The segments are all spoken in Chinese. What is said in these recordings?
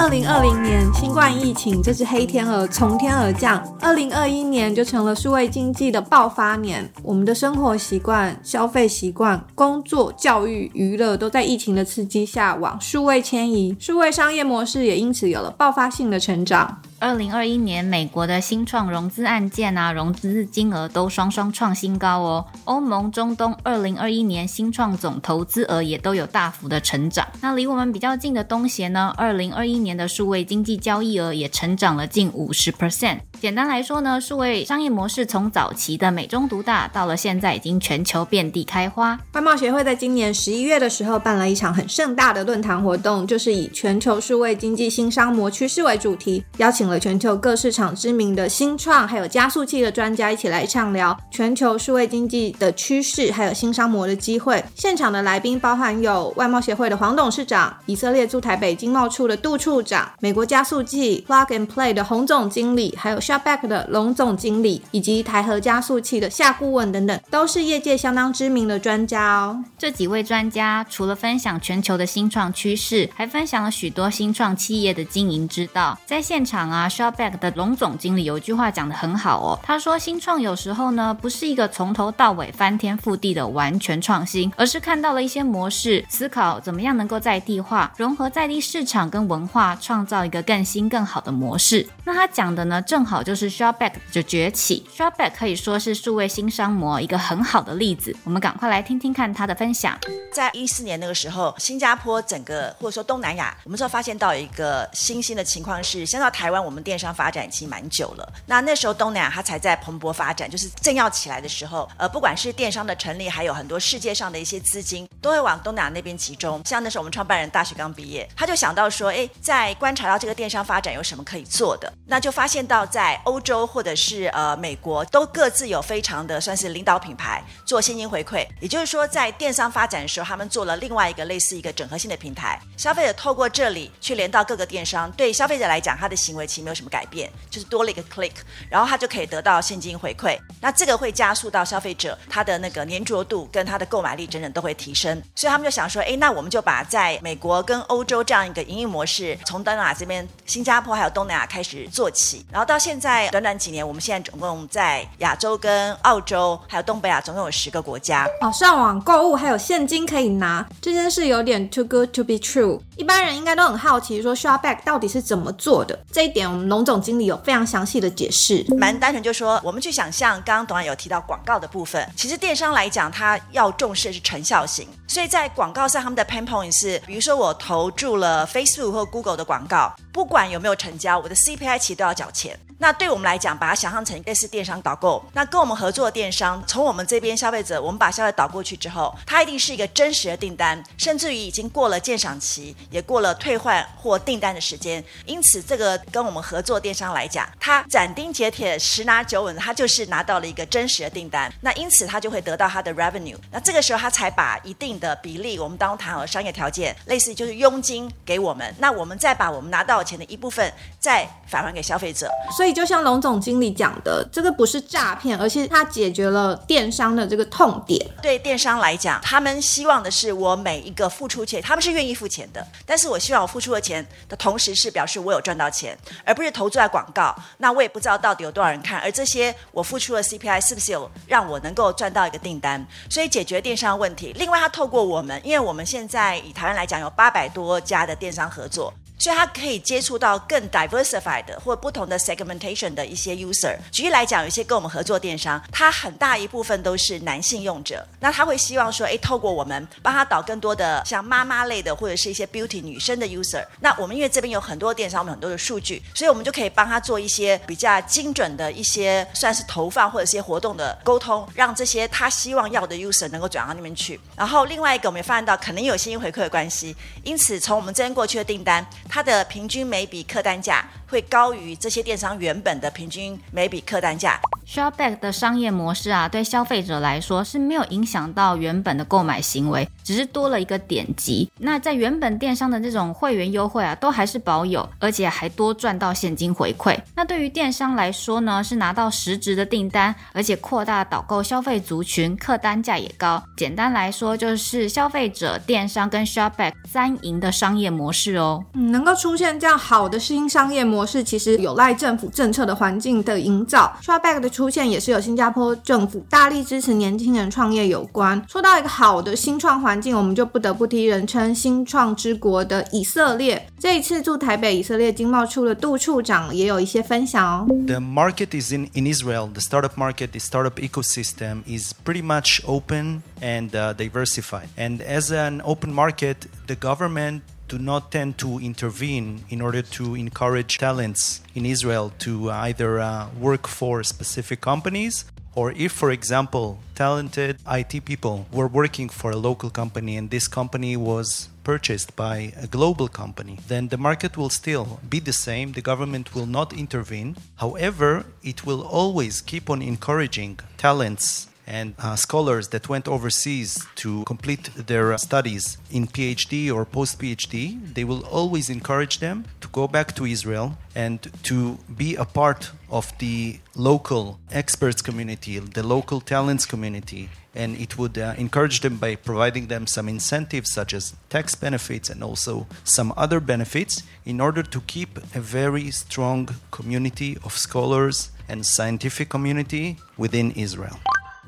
二零二零年，新冠疫情这只黑天鹅从天而降。二零二一年就成了数位经济的爆发年。我们的生活习惯、消费习惯、工作、教育、娱乐都在疫情的刺激下往数位迁移，数位商业模式也因此有了爆发性的成长。二零二一年，美国的新创融资案件啊，融资金额都双双创新高哦。欧盟、中东，二零二一年新创总投资额也都有大幅的成长。那离我们比较近的东协呢，二零二一年的数位经济交易额也成长了近五十 percent。简单来说呢，数位商业模式从早期的美中独大，到了现在已经全球遍地开花。外贸协会在今年十一月的时候办了一场很盛大的论坛活动，就是以全球数位经济新商模趋势为主题，邀请了全球各市场知名的新创还有加速器的专家一起来畅聊全球数位经济的趋势，还有新商模的机会。现场的来宾包含有外贸协会的黄董事长、以色列驻台北经贸处的杜处长、美国加速器 Plug and Play 的洪总经理，还有 Shopback 的龙总经理以及台和加速器的夏顾问等等，都是业界相当知名的专家哦。这几位专家除了分享全球的新创趋势，还分享了许多新创企业的经营之道。在现场啊啊，Shopback 的龙总经理有一句话讲得很好哦，他说新创有时候呢，不是一个从头到尾翻天覆地的完全创新，而是看到了一些模式，思考怎么样能够在地化，融合在地市场跟文化，创造一个更新更好的模式。那他讲的呢，正好就是 Shopback 的崛起。Shopback 可以说是数位新商模一个很好的例子。我们赶快来听听看他的分享。在一四年那个时候，新加坡整个或者说东南亚，我们就发现到一个新兴的情况是，先到台湾，我们电商发展已经蛮久了。那那时候东南亚它才在蓬勃发展，就是正要起来的时候。呃，不管是电商的成立，还有很多世界上的一些资金都会往东南亚那边集中。像那时候我们创办人大学刚毕业，他就想到说，哎，在观察到这个电商发展有什么可以做的，那就发现到在欧洲或者是呃美国都各自有非常的算是领导品牌做现金回馈。也就是说，在电商发展的时候，他们做了另外一个类似一个整合性的平台，消费者透过这里去连到各个电商，对消费者来讲，他的行为其没有什么改变，就是多了一个 click，然后他就可以得到现金回馈。那这个会加速到消费者他的那个粘着度跟他的购买力整整都会提升。所以他们就想说，哎，那我们就把在美国跟欧洲这样一个营运模式，从东南亚这边、新加坡还有东南亚开始做起，然后到现在短短几年，我们现在总共在亚洲跟澳洲还有东北亚总共有十个国家。哦，上网购物还有现金可以拿，这件事有点 too good to be true。一般人应该都很好奇，说 Shopback 到底是怎么做的？这一点我们龙总经理有非常详细的解释。蛮单纯，就说我们去想象，刚刚董安有提到广告的部分，其实电商来讲，它要重视的是成效型，所以在广告上，他们的 pain point 是，比如说我投注了 Facebook 或 Google 的广告，不管有没有成交，我的 CPI 其实都要缴钱。那对我们来讲，把它想象成类似电商导购，那跟我们合作的电商，从我们这边消费者，我们把消费导过去之后，它一定是一个真实的订单，甚至于已经过了鉴赏期，也过了退换或订单的时间。因此，这个跟我们合作电商来讲，它斩钉截铁、十拿九稳，它就是拿到了一个真实的订单。那因此，它就会得到它的 revenue。那这个时候，它才把一定的比例，我们当中谈好的商业条件，类似就是佣金给我们，那我们再把我们拿到的钱的一部分再返还给消费者。所以。就像龙总经理讲的，这个不是诈骗，而是他解决了电商的这个痛点。对电商来讲，他们希望的是我每一个付出钱，他们是愿意付钱的。但是我希望我付出的钱的同时，是表示我有赚到钱，而不是投注在广告。那我也不知道到底有多少人看，而这些我付出的 CPI 是不是有让我能够赚到一个订单？所以解决电商问题。另外，他透过我们，因为我们现在以台湾来讲，有八百多家的电商合作。所以它可以接触到更 diversified 或不同的 segmentation 的一些 user。举例来讲，有一些跟我们合作电商，它很大一部分都是男性用者，那他会希望说，哎，透过我们帮他导更多的像妈妈类的或者是一些 beauty 女生的 user。那我们因为这边有很多电商，我们很多的数据，所以我们就可以帮他做一些比较精准的一些算是投放或者一些活动的沟通，让这些他希望要的 user 能够转到那边去。然后另外一个，我们也发现到可能有现金回馈的关系，因此从我们这边过去的订单。它的平均每笔客单价会高于这些电商原本的平均每笔客单价。Shopback 的商业模式啊，对消费者来说是没有影响到原本的购买行为，只是多了一个点击。那在原本电商的这种会员优惠啊，都还是保有，而且还多赚到现金回馈。那对于电商来说呢，是拿到实质的订单，而且扩大导购消费族群，客单价也高。简单来说，就是消费者、电商跟 Shopback 三赢的商业模式哦。嗯，能够出现这样好的新商业模式，其实有赖政府政策的环境的营造。Shopback 的出现也是有新加坡政府大力支持年轻人创业有关。说到一个好的新创环境，我们就不得不提人称“新创之国”的以色列。这一次驻台北以色列经贸处的杜处长也有一些分享哦。The market is in in Israel. The startup market, the startup ecosystem is pretty much open and uh, diversified. And as an open market, the government do not tend to intervene in order to encourage talents in Israel to either uh, work for specific companies or if, for example, talented IT people were working for a local company and this company was purchased by a global company, then the market will still be the same. The government will not intervene. However, it will always keep on encouraging talents and uh, scholars that went overseas to complete their studies in PhD or post PhD, they will always encourage them to go back to Israel and to be a part of the local experts community, the local talents community. And it would uh, encourage them by providing them some incentives, such as tax benefits and also some other benefits, in order to keep a very strong community of scholars and scientific community within Israel.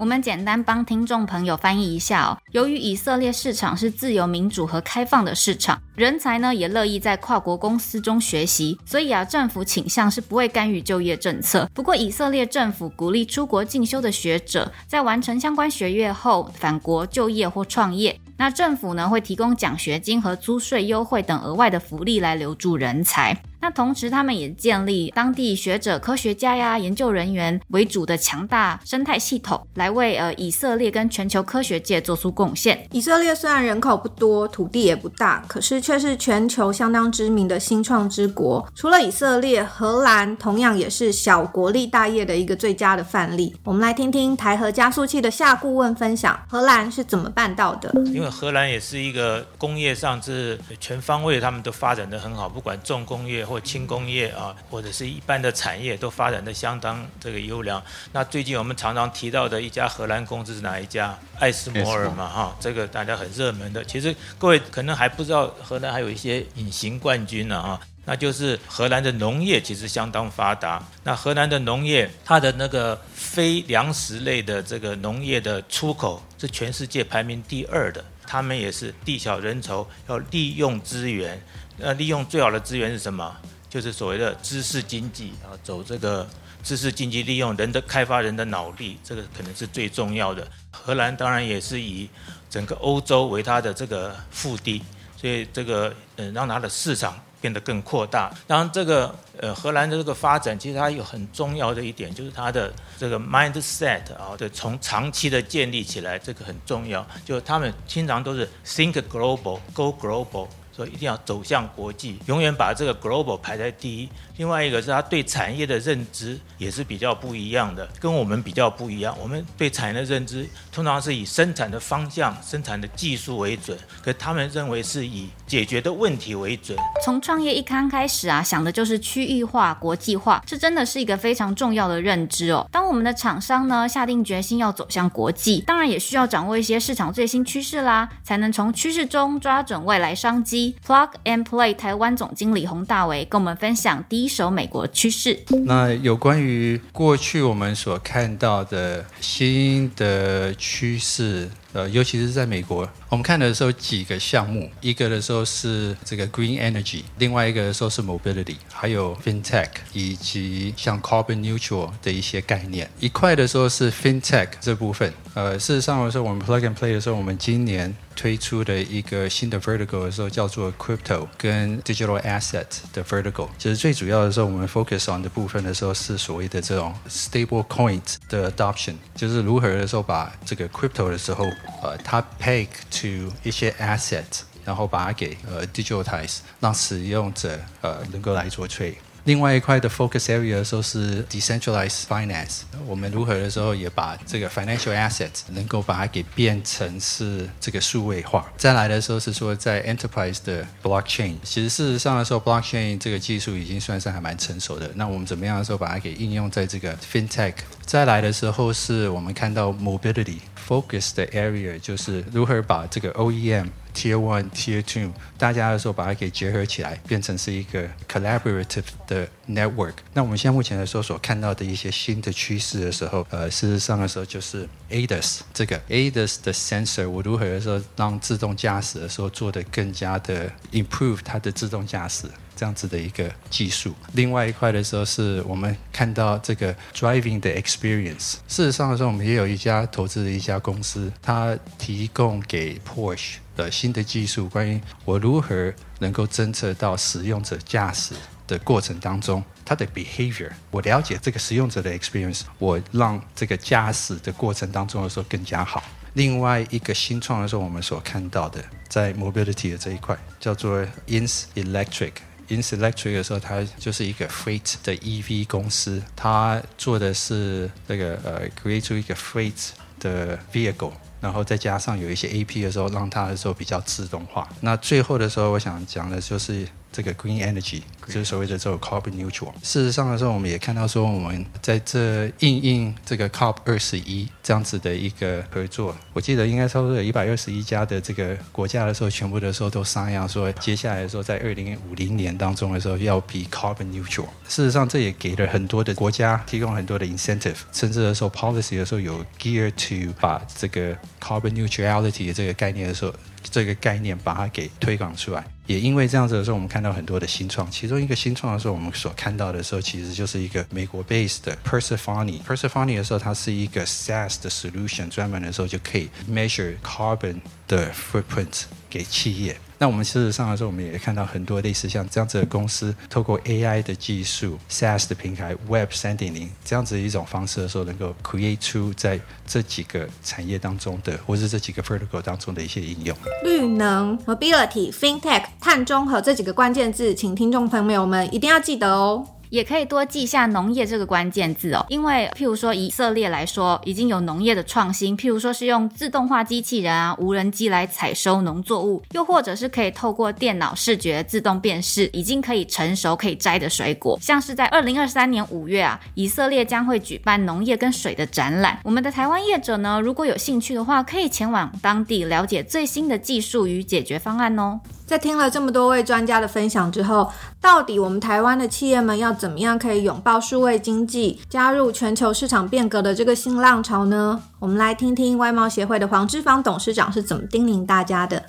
我们简单帮听众朋友翻译一下哦。由于以色列市场是自由民主和开放的市场，人才呢也乐意在跨国公司中学习，所以啊，政府倾向是不会干预就业政策。不过，以色列政府鼓励出国进修的学者在完成相关学业后返国就业或创业。那政府呢会提供奖学金和租税优惠等额外的福利来留住人才。那同时，他们也建立当地学者、科学家呀、研究人员为主的强大生态系统，来为呃以色列跟全球科学界做出贡献。以色列虽然人口不多，土地也不大，可是却是全球相当知名的新创之国。除了以色列，荷兰同样也是小国立大业的一个最佳的范例。我们来听听台核加速器的夏顾问分享，荷兰是怎么办到的？因为荷兰也是一个工业上是全方位，他们都发展的很好，不管重工业。或轻工业啊，或者是一般的产业都发展的相当这个优良。那最近我们常常提到的一家荷兰公司是哪一家？艾斯摩尔嘛，哈，这个大家很热门的。其实各位可能还不知道，荷兰还有一些隐形冠军呢，啊，那就是荷兰的农业其实相当发达。那荷兰的农业，它的那个非粮食类的这个农业的出口是全世界排名第二的。他们也是地小人稠，要利用资源。那利用最好的资源是什么？就是所谓的知识经济啊，走这个知识经济，利用人的开发人的脑力，这个可能是最重要的。荷兰当然也是以整个欧洲为它的这个腹地，所以这个嗯，让它的市场变得更扩大。当然，这个呃，荷兰的这个发展，其实它有很重要的一点，就是它的这个 mindset 啊，的从长期的建立起来，这个很重要。就他们经常都是 think global，go global。所以一定要走向国际，永远把这个 global 排在第一。另外一个是他对产业的认知也是比较不一样的，跟我们比较不一样。我们对产业的认知通常是以生产的方向、生产的技术为准，可他们认为是以解决的问题为准。从创业一刚开始啊，想的就是区域化、国际化，这真的是一个非常重要的认知哦。当我们的厂商呢下定决心要走向国际，当然也需要掌握一些市场最新趋势啦，才能从趋势中抓准未来商机。Plug and Play 台湾总经理洪大为跟我们分享第一手美国趋势。那有关于过去我们所看到的新的趋势。呃，尤其是在美国，我们看的时候几个项目，一个的时候是这个 green energy，另外一个的时候是 mobility，还有 fintech，以及像 carbon neutral 的一些概念。一块的时候是 fintech 这部分。呃，事实上的时候，我们 plug and play 的时候，我们今年推出的一个新的 vertical 的时候，叫做 crypto 跟 digital asset 的 vertical。其实最主要的时候，我们 focus on 的部分的时候是所谓的这种 stable coin 的 adoption，就是如何的时候把这个 crypto 的时候。呃，它 peg to 一些 asset，然后把它给呃 digitalize，让使用者呃能够来做 trade。另外一块的 focus area 的时候是 decentralized finance，我们如何的时候也把这个 financial assets 能够把它给变成是这个数位化。再来的时候是说在 enterprise 的 blockchain，其实事实上的时候 blockchain 这个技术已经算是还蛮成熟的。那我们怎么样的时候把它给应用在这个 fintech？再来的时候是我们看到 mobility focus 的 area，就是如何把这个 OEM Tier One、Tier Two 大家的时候把它给结合起来，变成是一个 collaborative 的 network。那我们现在目前的时候所看到的一些新的趋势的时候，呃，事实上的时候就是 ADAS 这个 ADAS 的 sensor，我如何的时候让自动驾驶的时候做得更加的 improve 它的自动驾驶。这样子的一个技术，另外一块的时候是我们看到这个 driving 的 experience。事实上的时候，我们也有一家投资的一家公司，它提供给 Porsche 的新的技术，关于我如何能够侦测到使用者驾驶的过程当中，它的 behavior，我了解这个使用者的 experience，我让这个驾驶的过程当中的时候更加好。另外一个新创的时候，我们所看到的在 mobility 的这一块，叫做 Ins Electric。Ins Electric 的时候，它就是一个 freight 的 EV 公司，它做的是这个呃，create 出一个 freight 的 vehicle，然后再加上有一些 AP 的时候，让它的时候比较自动化。那最后的时候，我想讲的就是。这个 green energy 就是所谓的这种 carbon neutral。事实上的时候，我们也看到说，我们在这应应这个 COP 二十一这样子的一个合作，我记得应该差不多有一百二十一家的这个国家的时候，全部的时候都商量说，接下来的时候在二零五零年当中的时候要 be carbon neutral。事实上，这也给了很多的国家提供很多的 incentive，甚至的时候 policy 的时候有 gear to 把这个 carbon neutrality 的这个概念的时候。这个概念把它给推广出来，也因为这样子的时候，我们看到很多的新创。其中一个新创的时候，我们所看到的时候，其实就是一个美国 based 的 Persephone。Persephone 的时候，它是一个 SaaS 的 solution，专门的时候就可以 measure carbon 的 footprint 给企业。那我们事实上来说，我们也看到很多类似像这样子的公司，透过 AI 的技术、SaaS 的平台、Web 三点零这样子一种方式的时候，能够 create 出在这几个产业当中的，或是这几个 vertical 当中的一些应用。绿能、Mobility、FinTech、碳中和这几个关键字，请听众朋友们一定要记得哦。也可以多记下农业这个关键字哦，因为譬如说以色列来说，已经有农业的创新，譬如说是用自动化机器人啊、无人机来采收农作物，又或者是可以透过电脑视觉自动辨识，已经可以成熟可以摘的水果。像是在二零二三年五月啊，以色列将会举办农业跟水的展览。我们的台湾业者呢，如果有兴趣的话，可以前往当地了解最新的技术与解决方案哦。在听了这么多位专家的分享之后，到底我们台湾的企业们要怎么样可以拥抱数位经济，加入全球市场变革的这个新浪潮呢？我们来听听外贸协会的黄之芳董事长是怎么叮咛大家的。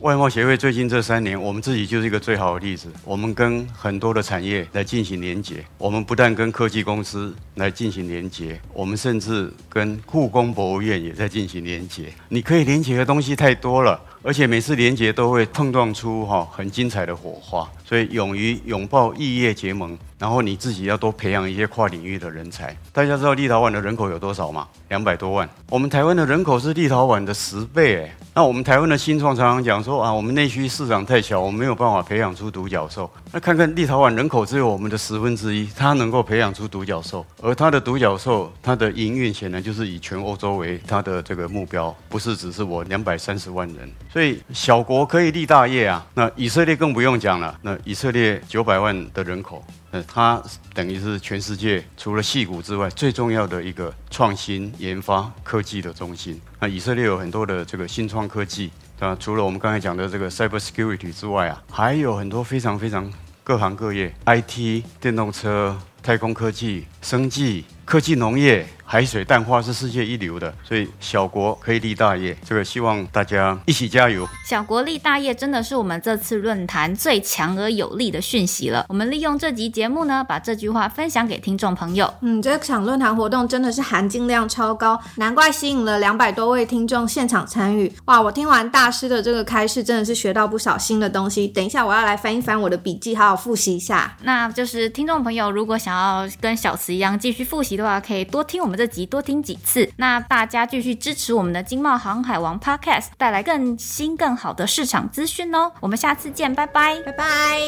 外贸协会最近这三年，我们自己就是一个最好的例子。我们跟很多的产业来进行连结，我们不但跟科技公司来进行连结，我们甚至跟故宫博物院也在进行连结。你可以连结的东西太多了。而且每次连结都会碰撞出哈很精彩的火花，所以勇于拥抱异业结盟，然后你自己要多培养一些跨领域的人才。大家知道立陶宛的人口有多少吗？两百多万。我们台湾的人口是立陶宛的十倍哎。那我们台湾的新创常常讲说啊，我们内需市场太小，我们没有办法培养出独角兽。那看看立陶宛人口只有我们的十分之一，它能够培养出独角兽，而它的独角兽，它的营运显然就是以全欧洲为它的这个目标，不是只是我两百三十万人。所以小国可以立大业啊！那以色列更不用讲了。那以色列九百万的人口，呃它等于是全世界除了矽谷之外最重要的一个创新研发科技的中心。那以色列有很多的这个新创科技，啊，除了我们刚才讲的这个 cyber security 之外啊，还有很多非常非常各行各业，IT、电动车、太空科技、生技、科技农业。海水淡化是世界一流的，所以小国可以立大业。这个希望大家一起加油。小国立大业真的是我们这次论坛最强而有力的讯息了。我们利用这集节目呢，把这句话分享给听众朋友。嗯，这场论坛活动真的是含金量超高，难怪吸引了两百多位听众现场参与。哇，我听完大师的这个开示，真的是学到不少新的东西。等一下我要来翻一翻我的笔记，好好复习一下。那就是听众朋友如果想要跟小慈一样继续复习的话，可以多听我们这集多听几次，那大家继续支持我们的《金茂航海王》Podcast，带来更新更好的市场资讯哦。我们下次见，拜拜，拜拜。